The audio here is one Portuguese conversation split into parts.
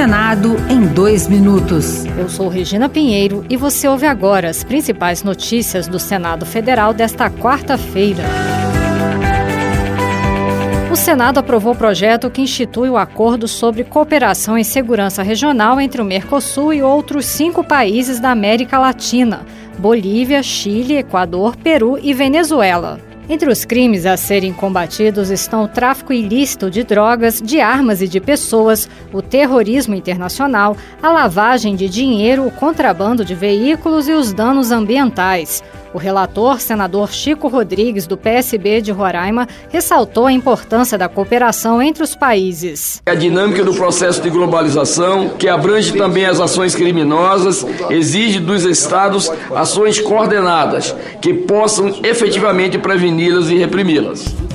Senado em dois minutos. Eu sou Regina Pinheiro e você ouve agora as principais notícias do Senado Federal desta quarta-feira. O Senado aprovou o projeto que institui o acordo sobre cooperação em segurança regional entre o Mercosul e outros cinco países da América Latina: Bolívia, Chile, Equador, Peru e Venezuela. Entre os crimes a serem combatidos estão o tráfico ilícito de drogas, de armas e de pessoas, o terrorismo internacional, a lavagem de dinheiro, o contrabando de veículos e os danos ambientais. O relator, senador Chico Rodrigues, do PSB de Roraima, ressaltou a importância da cooperação entre os países. A dinâmica do processo de globalização, que abrange também as ações criminosas, exige dos Estados ações coordenadas que possam efetivamente preveni-las e reprimi-las.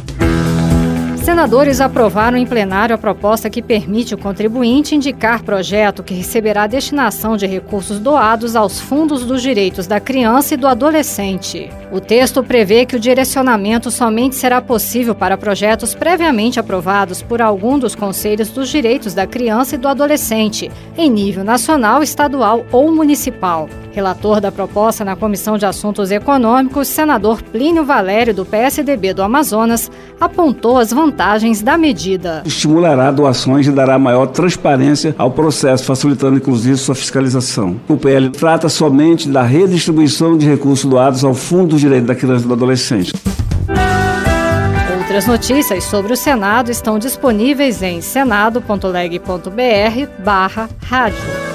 Senadores aprovaram em plenário a proposta que permite o contribuinte indicar projeto que receberá destinação de recursos doados aos fundos dos direitos da criança e do adolescente. O texto prevê que o direcionamento somente será possível para projetos previamente aprovados por algum dos conselhos dos direitos da criança e do adolescente, em nível nacional, estadual ou municipal. Relator da proposta na Comissão de Assuntos Econômicos, senador Plínio Valério, do PSDB do Amazonas, apontou as vantagens da medida. Estimulará doações e dará maior transparência ao processo, facilitando inclusive sua fiscalização. O PL trata somente da redistribuição de recursos doados ao Fundo dos Direitos da Criança e do Adolescente. Outras notícias sobre o Senado estão disponíveis em senado.leg.br barra rádio.